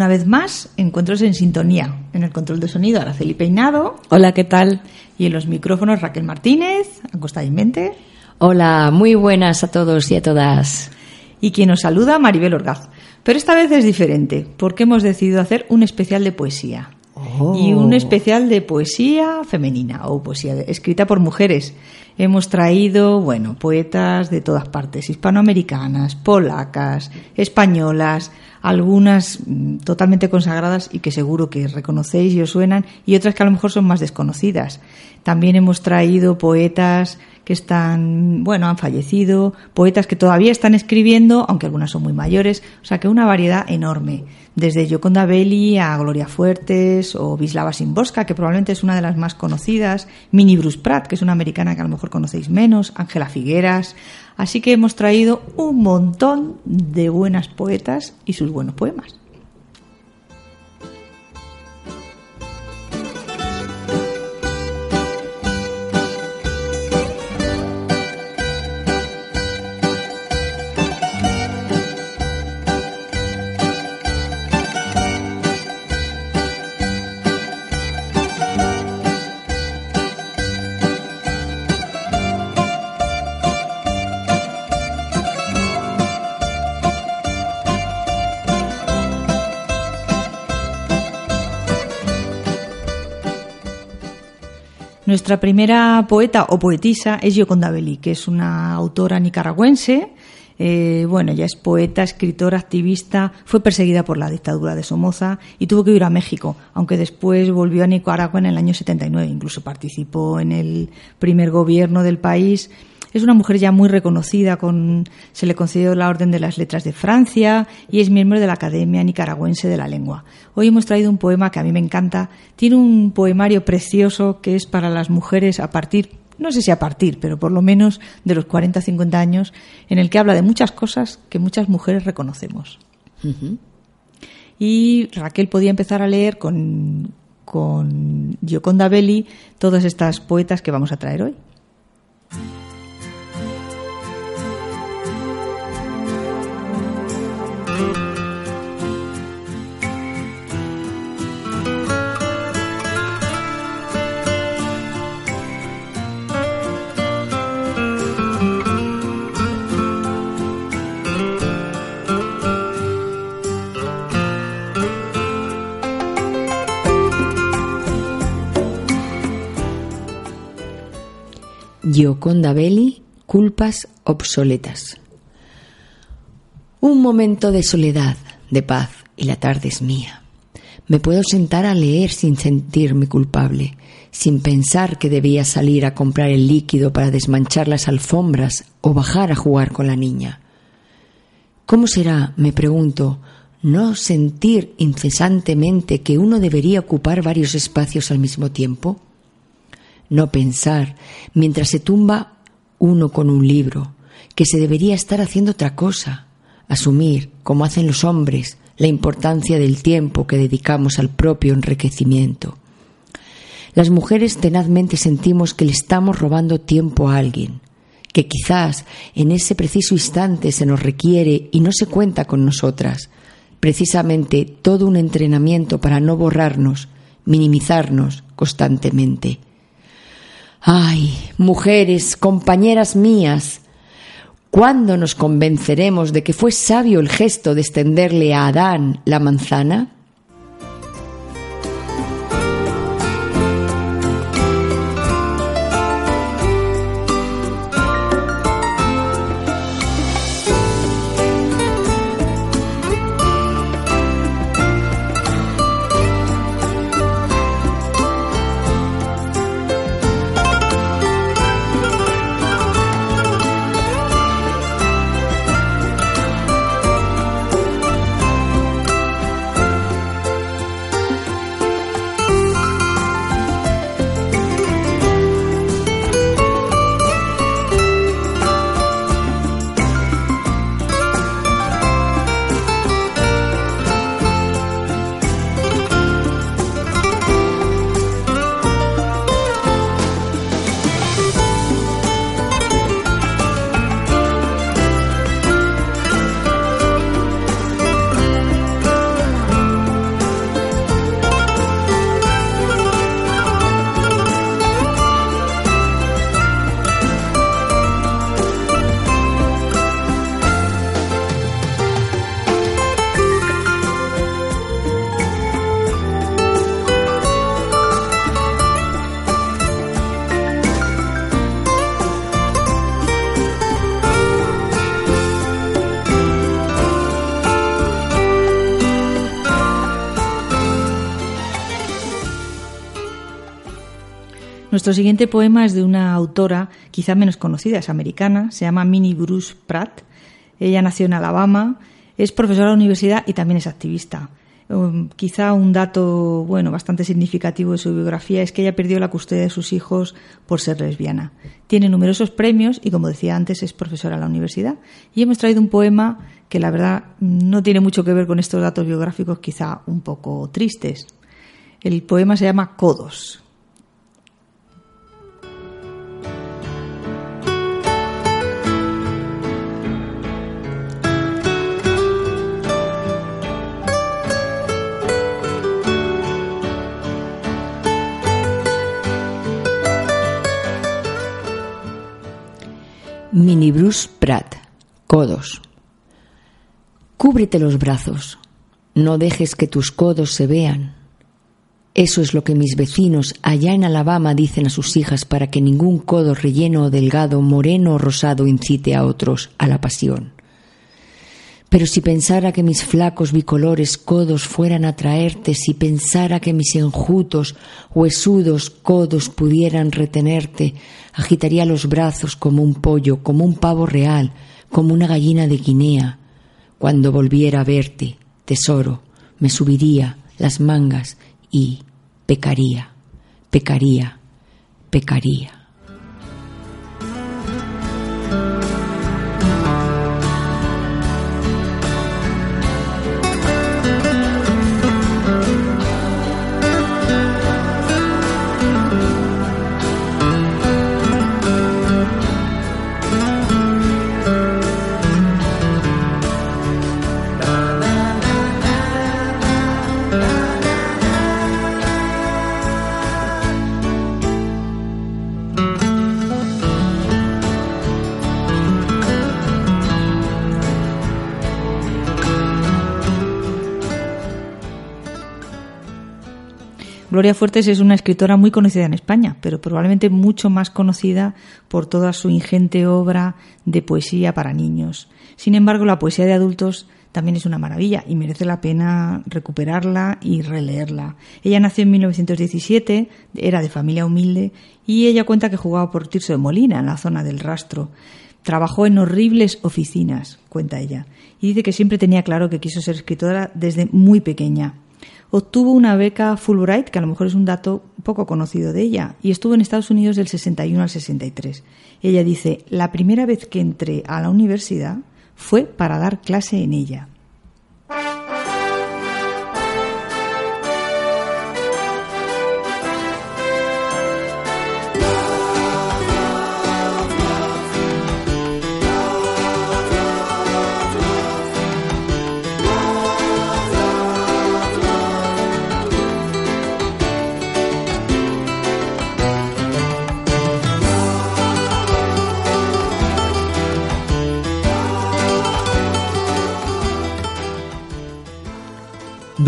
una vez más Encuentros en Sintonía. En el control de sonido, Araceli Peinado. Hola, ¿qué tal? Y en los micrófonos, Raquel Martínez, Acosta y Mente. Hola, muy buenas a todos y a todas. Y quien nos saluda, Maribel Orgaz. Pero esta vez es diferente, porque hemos decidido hacer un especial de poesía. Oh. Y un especial de poesía femenina o poesía escrita por mujeres. Hemos traído, bueno, poetas de todas partes, hispanoamericanas, polacas, españolas, algunas mm, totalmente consagradas y que seguro que reconocéis y os suenan, y otras que a lo mejor son más desconocidas. También hemos traído poetas que están, bueno, han fallecido, poetas que todavía están escribiendo, aunque algunas son muy mayores, o sea que una variedad enorme, desde Yoconda Belli a Gloria Fuertes o Vislava Simborska, que probablemente es una de las más conocidas, Minnie Bruce Pratt, que es una americana que a lo mejor conocéis menos, Ángela Figueras, así que hemos traído un montón de buenas poetas y sus buenos poemas. Nuestra primera poeta o poetisa es Yoconda Belli, que es una autora nicaragüense. Eh, bueno, ella es poeta, escritora, activista, fue perseguida por la dictadura de Somoza y tuvo que ir a México, aunque después volvió a Nicaragua en el año 79, incluso participó en el primer gobierno del país es una mujer ya muy reconocida, con, se le concedió la Orden de las Letras de Francia y es miembro de la Academia Nicaragüense de la Lengua. Hoy hemos traído un poema que a mí me encanta. Tiene un poemario precioso que es para las mujeres a partir, no sé si a partir, pero por lo menos de los 40 o 50 años, en el que habla de muchas cosas que muchas mujeres reconocemos. Y Raquel podía empezar a leer con, con Gioconda Belli todas estas poetas que vamos a traer hoy. Gioconda Belli, Culpas obsoletas. Un momento de soledad, de paz, y la tarde es mía. Me puedo sentar a leer sin sentirme culpable, sin pensar que debía salir a comprar el líquido para desmanchar las alfombras o bajar a jugar con la niña. ¿Cómo será, me pregunto, no sentir incesantemente que uno debería ocupar varios espacios al mismo tiempo? No pensar, mientras se tumba uno con un libro, que se debería estar haciendo otra cosa, asumir, como hacen los hombres, la importancia del tiempo que dedicamos al propio enriquecimiento. Las mujeres tenazmente sentimos que le estamos robando tiempo a alguien, que quizás en ese preciso instante se nos requiere y no se cuenta con nosotras, precisamente todo un entrenamiento para no borrarnos, minimizarnos constantemente. Ay, mujeres, compañeras mías, ¿cuándo nos convenceremos de que fue sabio el gesto de extenderle a Adán la manzana? Nuestro siguiente poema es de una autora quizá menos conocida, es americana, se llama Minnie Bruce Pratt. Ella nació en Alabama, es profesora de la universidad y también es activista. Um, quizá un dato bueno bastante significativo de su biografía es que ella perdió la custodia de sus hijos por ser lesbiana. Tiene numerosos premios y como decía antes es profesora en la universidad. Y hemos traído un poema que la verdad no tiene mucho que ver con estos datos biográficos quizá un poco tristes. El poema se llama Codos. Mini Bruce Pratt. Codos. Cúbrete los brazos. No dejes que tus codos se vean. Eso es lo que mis vecinos allá en Alabama dicen a sus hijas para que ningún codo relleno o delgado, moreno o rosado incite a otros a la pasión. Pero si pensara que mis flacos bicolores codos fueran a traerte, si pensara que mis enjutos, huesudos codos pudieran retenerte, agitaría los brazos como un pollo, como un pavo real, como una gallina de Guinea. Cuando volviera a verte, tesoro, me subiría las mangas y pecaría, pecaría, pecaría. Gloria Fuertes es una escritora muy conocida en España, pero probablemente mucho más conocida por toda su ingente obra de poesía para niños. Sin embargo, la poesía de adultos también es una maravilla y merece la pena recuperarla y releerla. Ella nació en 1917, era de familia humilde y ella cuenta que jugaba por Tirso de Molina, en la zona del Rastro. Trabajó en horribles oficinas, cuenta ella, y dice que siempre tenía claro que quiso ser escritora desde muy pequeña obtuvo una beca Fulbright, que a lo mejor es un dato poco conocido de ella, y estuvo en Estados Unidos del 61 al 63. Ella dice, la primera vez que entré a la universidad fue para dar clase en ella.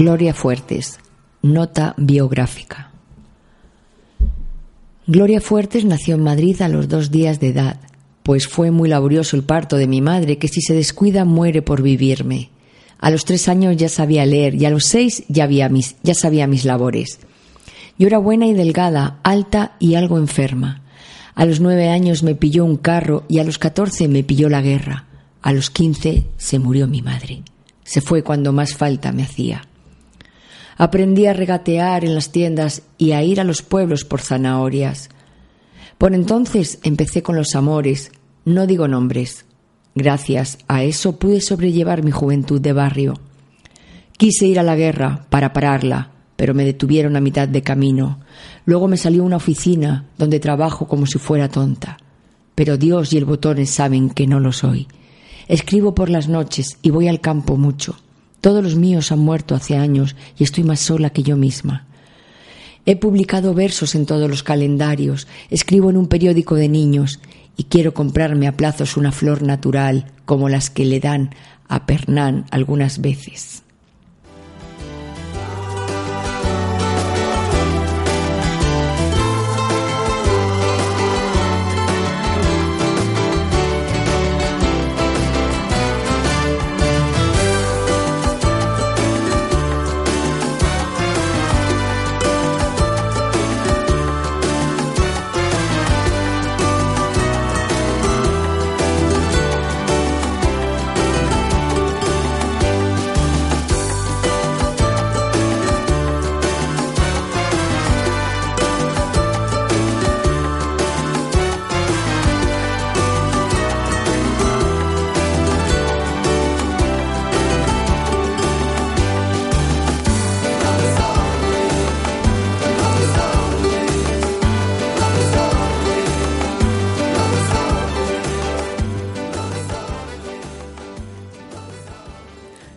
Gloria Fuertes. Nota biográfica. Gloria Fuertes nació en Madrid a los dos días de edad, pues fue muy laborioso el parto de mi madre, que si se descuida muere por vivirme. A los tres años ya sabía leer y a los seis ya, mis, ya sabía mis labores. Yo era buena y delgada, alta y algo enferma. A los nueve años me pilló un carro y a los catorce me pilló la guerra. A los quince se murió mi madre. Se fue cuando más falta me hacía. Aprendí a regatear en las tiendas y a ir a los pueblos por zanahorias. Por entonces empecé con los amores, no digo nombres. Gracias a eso pude sobrellevar mi juventud de barrio. Quise ir a la guerra para pararla, pero me detuvieron a mitad de camino. Luego me salió una oficina donde trabajo como si fuera tonta. Pero Dios y el botones saben que no lo soy. Escribo por las noches y voy al campo mucho. Todos los míos han muerto hace años y estoy más sola que yo misma. He publicado versos en todos los calendarios, escribo en un periódico de niños y quiero comprarme a plazos una flor natural como las que le dan a Pernán algunas veces.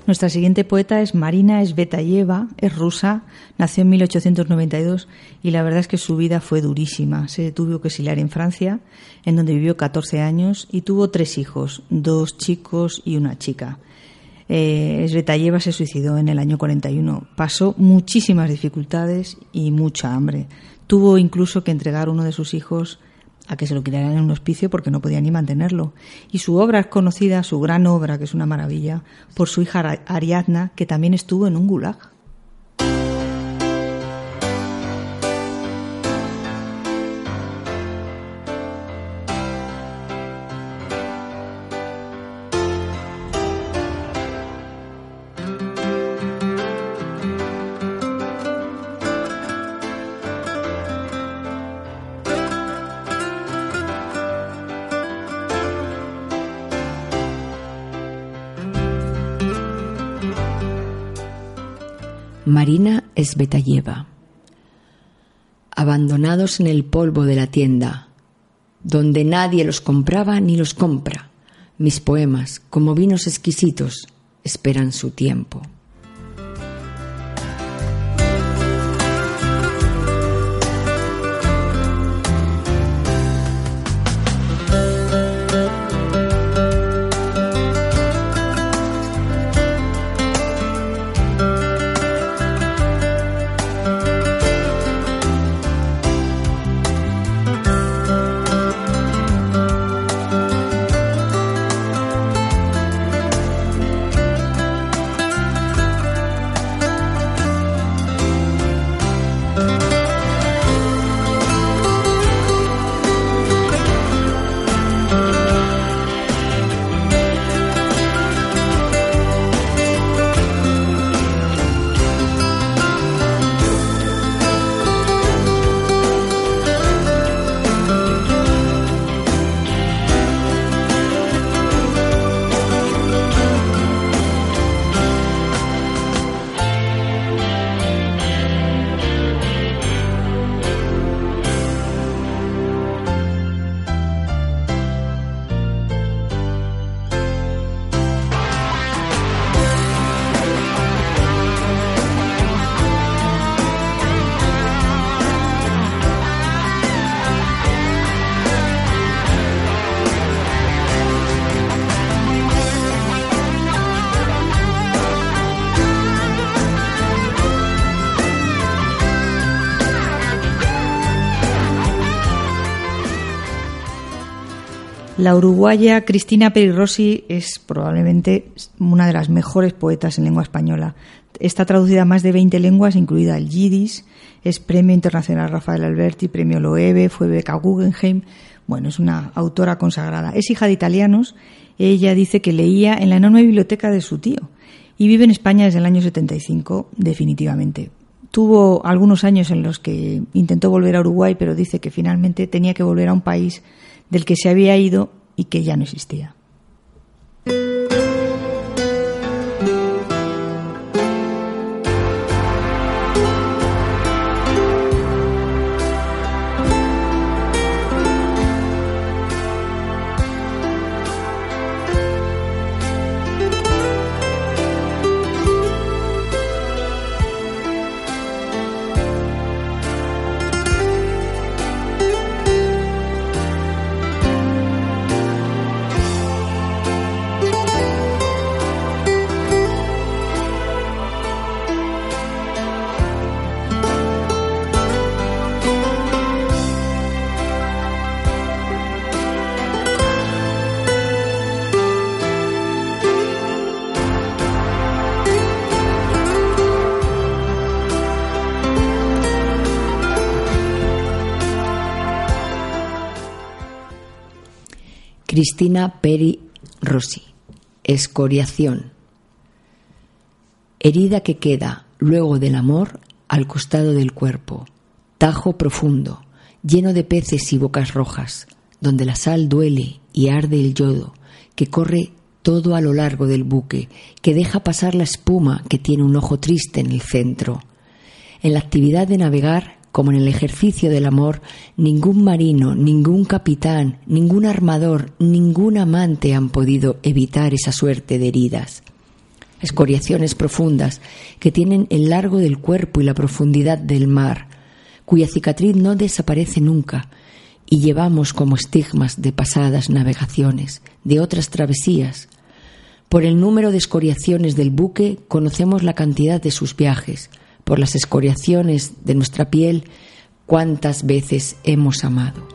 Nuestra siguiente poeta es Marina Svetayeva, es rusa, nació en 1892 y la verdad es que su vida fue durísima. Se tuvo que exiliar en Francia, en donde vivió 14 años y tuvo tres hijos, dos chicos y una chica. Eh, Svetayeva se suicidó en el año 41. Pasó muchísimas dificultades y mucha hambre. Tuvo incluso que entregar uno de sus hijos a que se lo criaran en un hospicio porque no podía ni mantenerlo. Y su obra es conocida, su gran obra, que es una maravilla, por su hija Ariadna, que también estuvo en un gulag. Marina Svetayeva. Abandonados en el polvo de la tienda, donde nadie los compraba ni los compra, mis poemas, como vinos exquisitos, esperan su tiempo. La uruguaya Cristina Perirossi es probablemente una de las mejores poetas en lengua española. Está traducida a más de 20 lenguas, incluida el yidis. Es Premio Internacional Rafael Alberti, Premio Loewe, fue beca Guggenheim. Bueno, es una autora consagrada. Es hija de italianos. Ella dice que leía en la enorme biblioteca de su tío y vive en España desde el año 75, definitivamente. Tuvo algunos años en los que intentó volver a Uruguay, pero dice que finalmente tenía que volver a un país del que se había ido y que ya no existía. Cristina Peri Rossi. Escoriación. Herida que queda luego del amor al costado del cuerpo. Tajo profundo, lleno de peces y bocas rojas, donde la sal duele y arde el yodo, que corre todo a lo largo del buque, que deja pasar la espuma que tiene un ojo triste en el centro. En la actividad de navegar como en el ejercicio del amor, ningún marino, ningún capitán, ningún armador, ningún amante han podido evitar esa suerte de heridas. escoriaciones profundas que tienen el largo del cuerpo y la profundidad del mar, cuya cicatriz no desaparece nunca, y llevamos como estigmas de pasadas navegaciones, de otras travesías. Por el número de escoriaciones del buque conocemos la cantidad de sus viajes, por las escoriaciones de nuestra piel, cuántas veces hemos amado.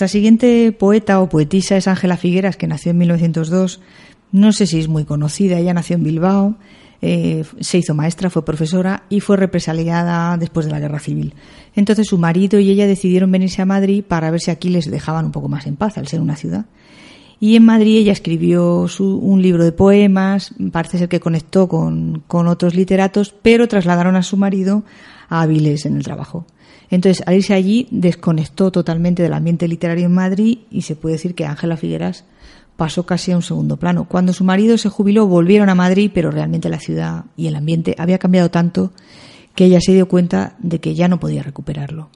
Nuestra siguiente poeta o poetisa es Ángela Figueras, que nació en 1902. No sé si es muy conocida. Ella nació en Bilbao, eh, se hizo maestra, fue profesora y fue represaliada después de la guerra civil. Entonces su marido y ella decidieron venirse a Madrid para ver si aquí les dejaban un poco más en paz al ser una ciudad. Y en Madrid ella escribió un libro de poemas, parece ser que conectó con, con otros literatos, pero trasladaron a su marido Avilés en el trabajo. Entonces, al irse allí, desconectó totalmente del ambiente literario en Madrid y se puede decir que Ángela Figueras pasó casi a un segundo plano. Cuando su marido se jubiló, volvieron a Madrid, pero realmente la ciudad y el ambiente había cambiado tanto que ella se dio cuenta de que ya no podía recuperarlo.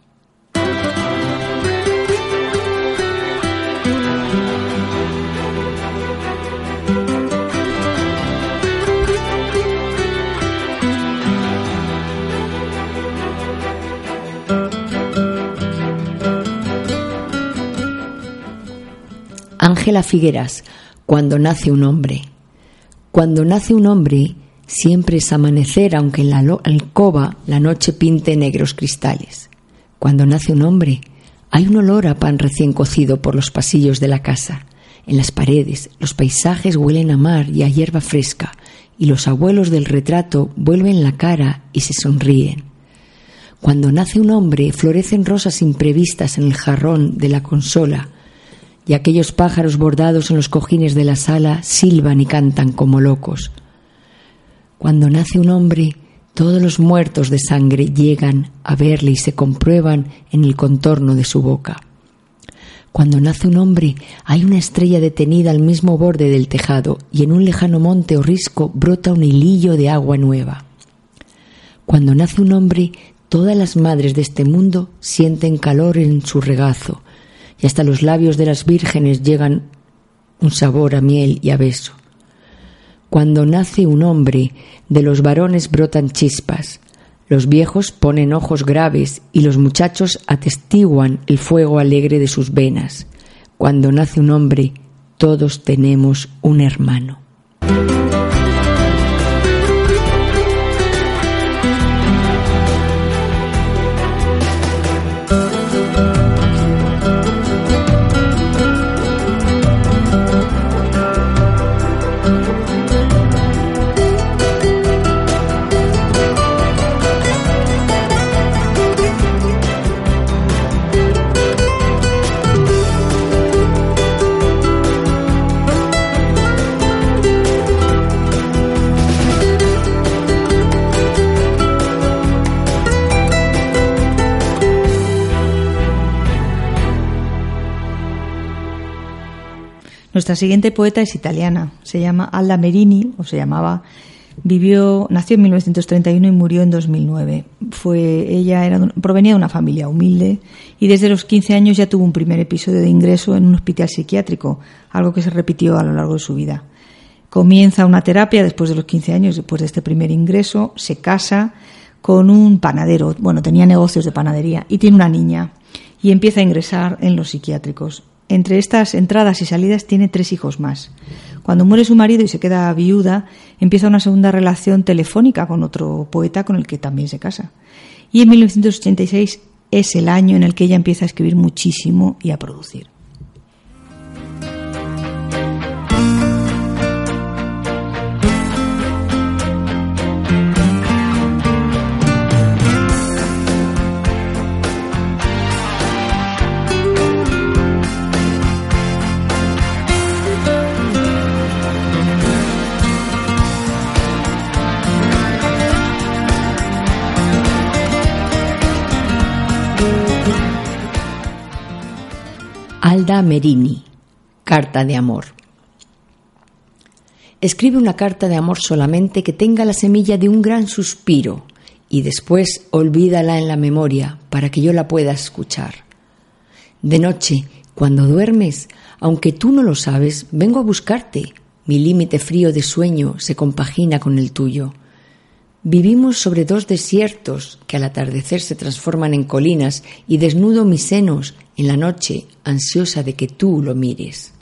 Ángela Figueras, cuando nace un hombre. Cuando nace un hombre, siempre es amanecer, aunque en la alcoba la noche pinte negros cristales. Cuando nace un hombre, hay un olor a pan recién cocido por los pasillos de la casa. En las paredes, los paisajes huelen a mar y a hierba fresca, y los abuelos del retrato vuelven la cara y se sonríen. Cuando nace un hombre, florecen rosas imprevistas en el jarrón de la consola, y aquellos pájaros bordados en los cojines de la sala silban y cantan como locos. Cuando nace un hombre, todos los muertos de sangre llegan a verle y se comprueban en el contorno de su boca. Cuando nace un hombre, hay una estrella detenida al mismo borde del tejado y en un lejano monte o risco brota un hilillo de agua nueva. Cuando nace un hombre, todas las madres de este mundo sienten calor en su regazo y hasta los labios de las vírgenes llegan un sabor a miel y a beso. Cuando nace un hombre, de los varones brotan chispas, los viejos ponen ojos graves y los muchachos atestiguan el fuego alegre de sus venas. Cuando nace un hombre, todos tenemos un hermano. Nuestra siguiente poeta es italiana, se llama Alda Merini, o se llamaba Vivió, nació en 1931 y murió en 2009. Fue, ella era, provenía de una familia humilde y desde los 15 años ya tuvo un primer episodio de ingreso en un hospital psiquiátrico, algo que se repitió a lo largo de su vida. Comienza una terapia después de los 15 años, después de este primer ingreso, se casa con un panadero, bueno, tenía negocios de panadería y tiene una niña y empieza a ingresar en los psiquiátricos. Entre estas entradas y salidas tiene tres hijos más. Cuando muere su marido y se queda viuda, empieza una segunda relación telefónica con otro poeta con el que también se casa. Y en 1986 es el año en el que ella empieza a escribir muchísimo y a producir. Alda Merini, Carta de Amor. Escribe una carta de amor solamente que tenga la semilla de un gran suspiro y después olvídala en la memoria para que yo la pueda escuchar. De noche, cuando duermes, aunque tú no lo sabes, vengo a buscarte. Mi límite frío de sueño se compagina con el tuyo. Vivimos sobre dos desiertos que al atardecer se transforman en colinas y desnudo mis senos en la noche, ansiosa de que tú lo mires.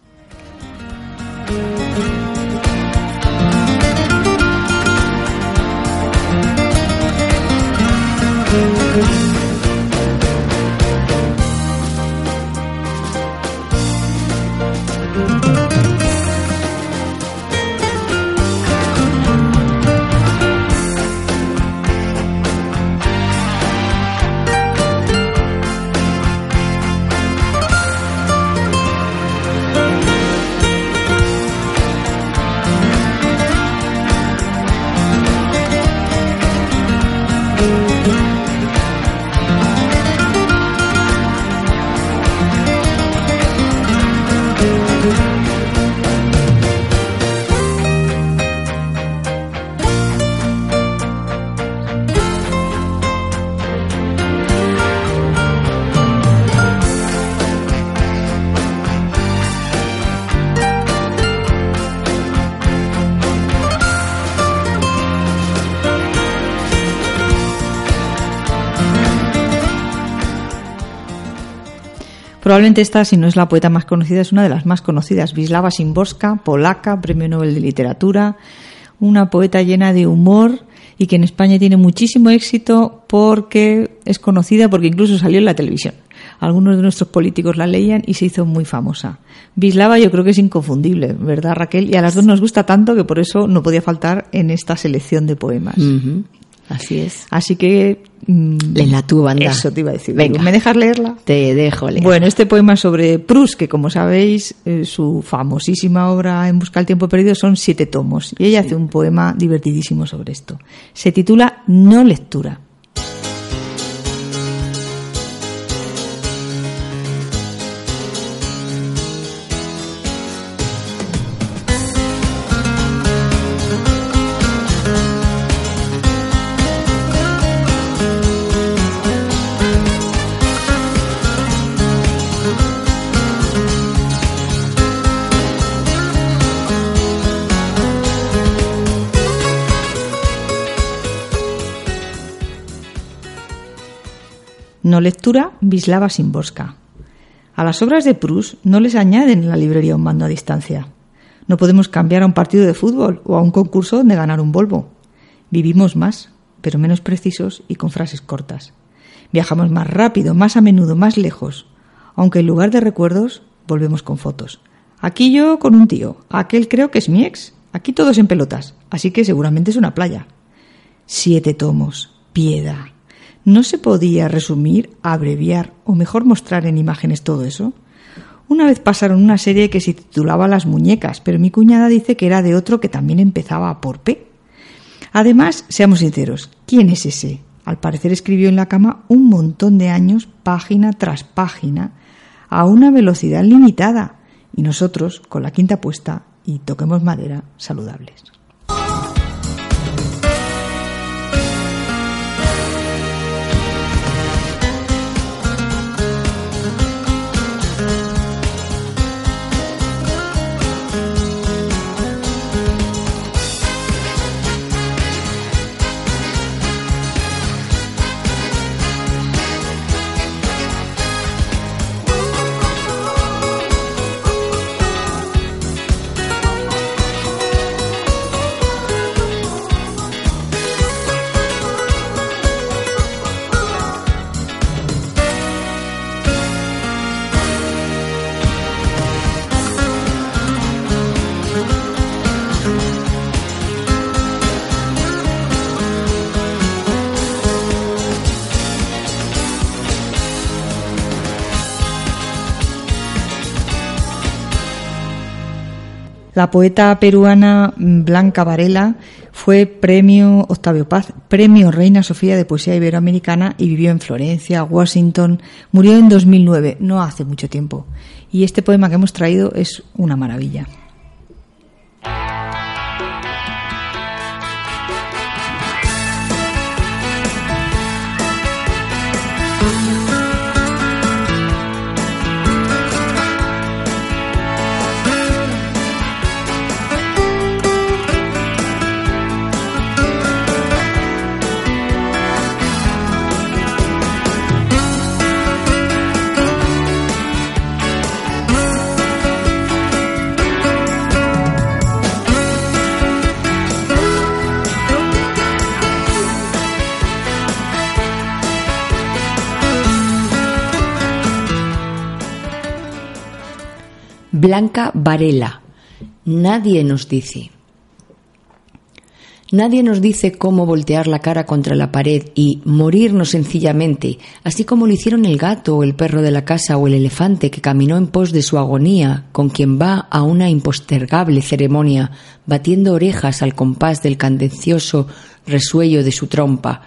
Probablemente esta, si no es la poeta más conocida, es una de las más conocidas. Wisława Szymborska, polaca, premio Nobel de Literatura, una poeta llena de humor y que en España tiene muchísimo éxito porque es conocida, porque incluso salió en la televisión. Algunos de nuestros políticos la leían y se hizo muy famosa. Wisława yo creo que es inconfundible, ¿verdad Raquel? Y a las dos nos gusta tanto que por eso no podía faltar en esta selección de poemas. Así es. Así que. Mm, la tu banda. Eso te iba a decir. Venga. ¿Me dejas leerla? Te dejo leer. Bueno, este poema sobre Proust, que como sabéis, eh, su famosísima obra En Busca del Tiempo Perdido son siete tomos. Y ella hace un poema divertidísimo sobre esto. Se titula No lectura. No lectura, Vislava Simborska. A las obras de Proust no les añaden en la librería un mando a distancia. No podemos cambiar a un partido de fútbol o a un concurso donde ganar un Volvo. Vivimos más, pero menos precisos y con frases cortas. Viajamos más rápido, más a menudo, más lejos, aunque en lugar de recuerdos volvemos con fotos. Aquí yo con un tío, aquel creo que es mi ex, aquí todos en pelotas, así que seguramente es una playa. Siete tomos, piedad, ¿No se podía resumir, abreviar o mejor mostrar en imágenes todo eso? Una vez pasaron una serie que se titulaba Las muñecas, pero mi cuñada dice que era de otro que también empezaba por P. Además, seamos sinceros, ¿quién es ese? Al parecer escribió en la cama un montón de años, página tras página, a una velocidad limitada, y nosotros, con la quinta puesta y toquemos madera, saludables. La poeta peruana Blanca Varela fue premio Octavio Paz, premio Reina Sofía de Poesía Iberoamericana y vivió en Florencia, Washington. Murió en 2009, no hace mucho tiempo. Y este poema que hemos traído es una maravilla. Blanca Varela. Nadie nos dice. Nadie nos dice cómo voltear la cara contra la pared y morirnos sencillamente, así como lo hicieron el gato o el perro de la casa o el elefante que caminó en pos de su agonía, con quien va a una impostergable ceremonia, batiendo orejas al compás del candencioso resuello de su trompa,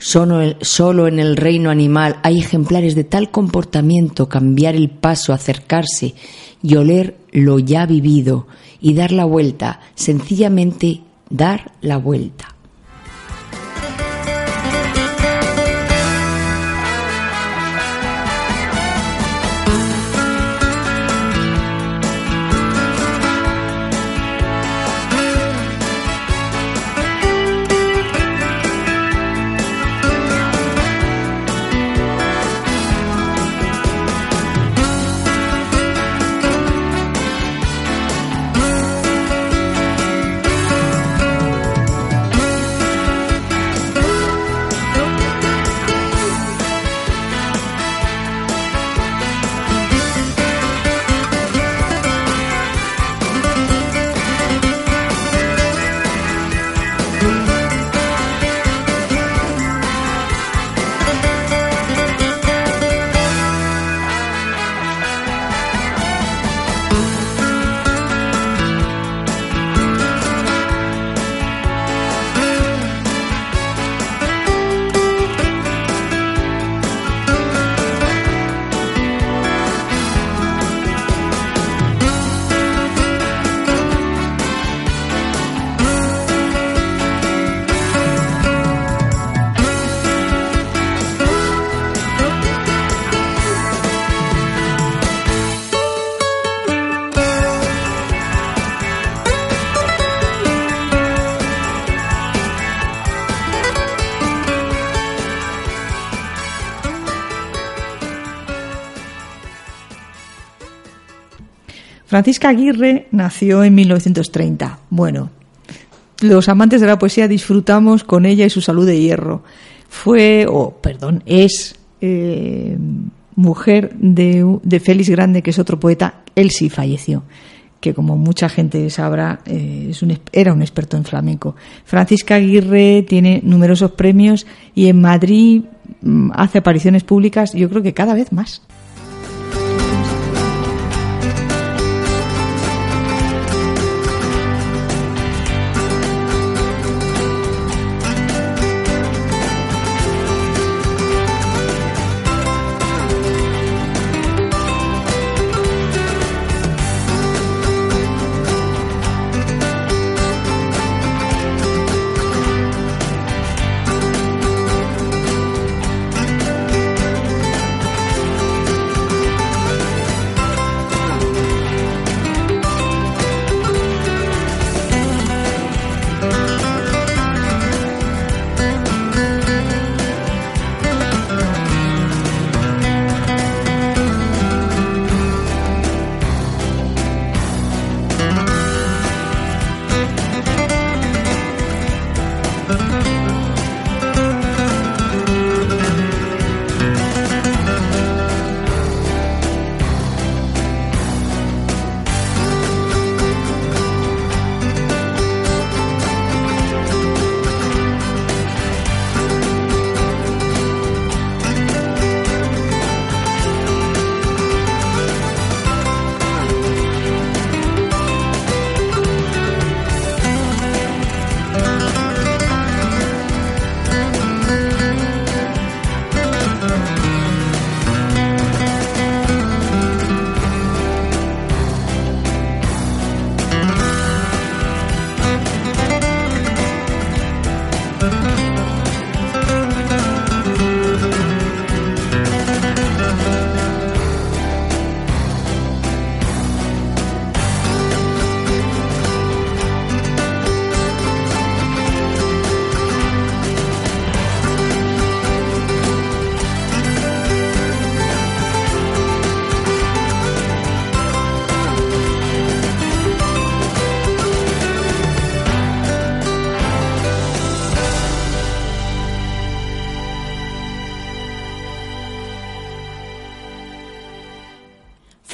Solo, en el reino animal hay ejemplares de tal comportamiento, cambiar el paso, acercarse y oler lo ya vivido y dar la vuelta, sencillamente dar la vuelta. Francisca Aguirre nació en 1930. Bueno, los amantes de la poesía disfrutamos con ella y su salud de hierro. Fue, o perdón, es eh, mujer de, Félix Grande, que es otro poeta. Él sí falleció, que como mucha gente sabrá, eh, es un, era un experto en flamenco. Francisca Aguirre tiene numerosos premios y en Madrid mm, hace apariciones públicas, yo creo que cada vez más.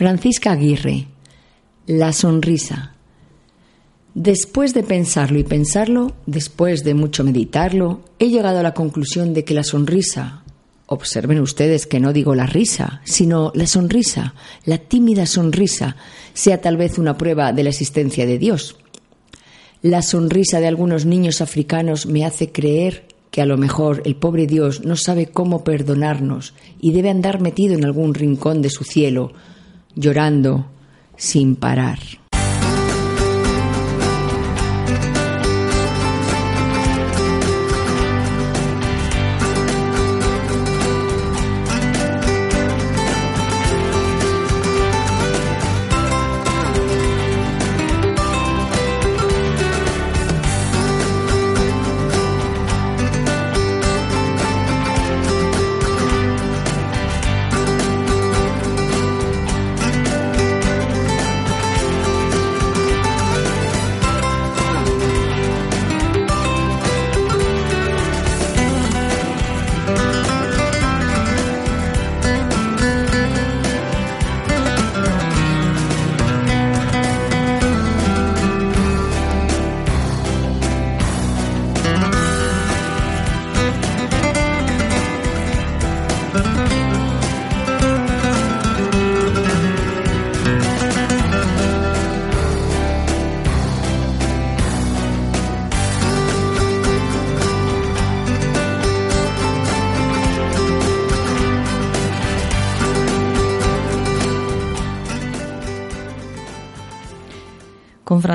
Francisca Aguirre, La sonrisa. Después de pensarlo y pensarlo, después de mucho meditarlo, he llegado a la conclusión de que la sonrisa, observen ustedes que no digo la risa, sino la sonrisa, la tímida sonrisa, sea tal vez una prueba de la existencia de Dios. La sonrisa de algunos niños africanos me hace creer que a lo mejor el pobre Dios no sabe cómo perdonarnos y debe andar metido en algún rincón de su cielo, llorando sin parar.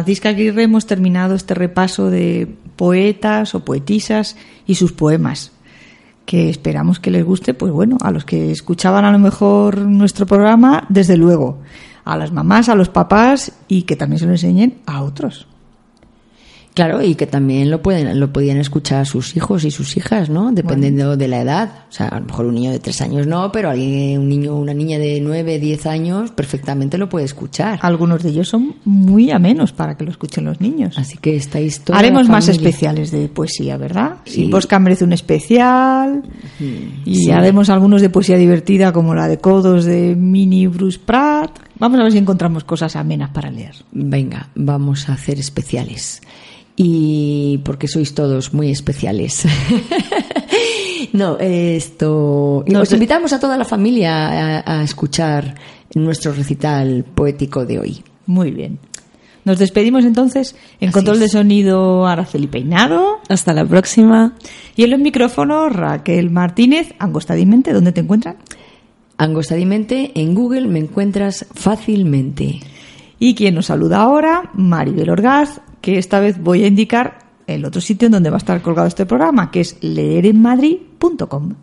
Francisca Aguirre hemos terminado este repaso de poetas o poetisas y sus poemas, que esperamos que les guste, pues bueno, a los que escuchaban a lo mejor nuestro programa, desde luego, a las mamás, a los papás y que también se lo enseñen a otros. Claro, y que también lo pueden, lo podían escuchar sus hijos y sus hijas, ¿no? Dependiendo de la edad. O sea, a lo mejor un niño de tres años no, pero alguien, un niño, una niña de nueve, diez años, perfectamente lo puede escuchar. Algunos de ellos son muy amenos para que lo escuchen los niños. Así que esta historia. Haremos más especiales de poesía, ¿verdad? Sí. Si Posca merece un especial. y sí. haremos algunos de poesía divertida, como la de Codos de Mini Bruce Pratt. Vamos a ver si encontramos cosas amenas para leer. Venga, vamos a hacer especiales y porque sois todos muy especiales. no, esto. Y os invitamos a toda la familia a, a, escuchar nuestro recital poético de hoy. Muy bien. Nos despedimos entonces. En Así control es. de sonido, Araceli Peinado. Hasta la próxima. Y en los micrófonos, Raquel Martínez. Angostadimente, ¿dónde te encuentran? Angostadimente, en Google me encuentras fácilmente. Y quien nos saluda ahora, Maribel Orgaz, que esta vez voy a indicar el otro sitio en donde va a estar colgado este programa, que es leerenmadrid.com.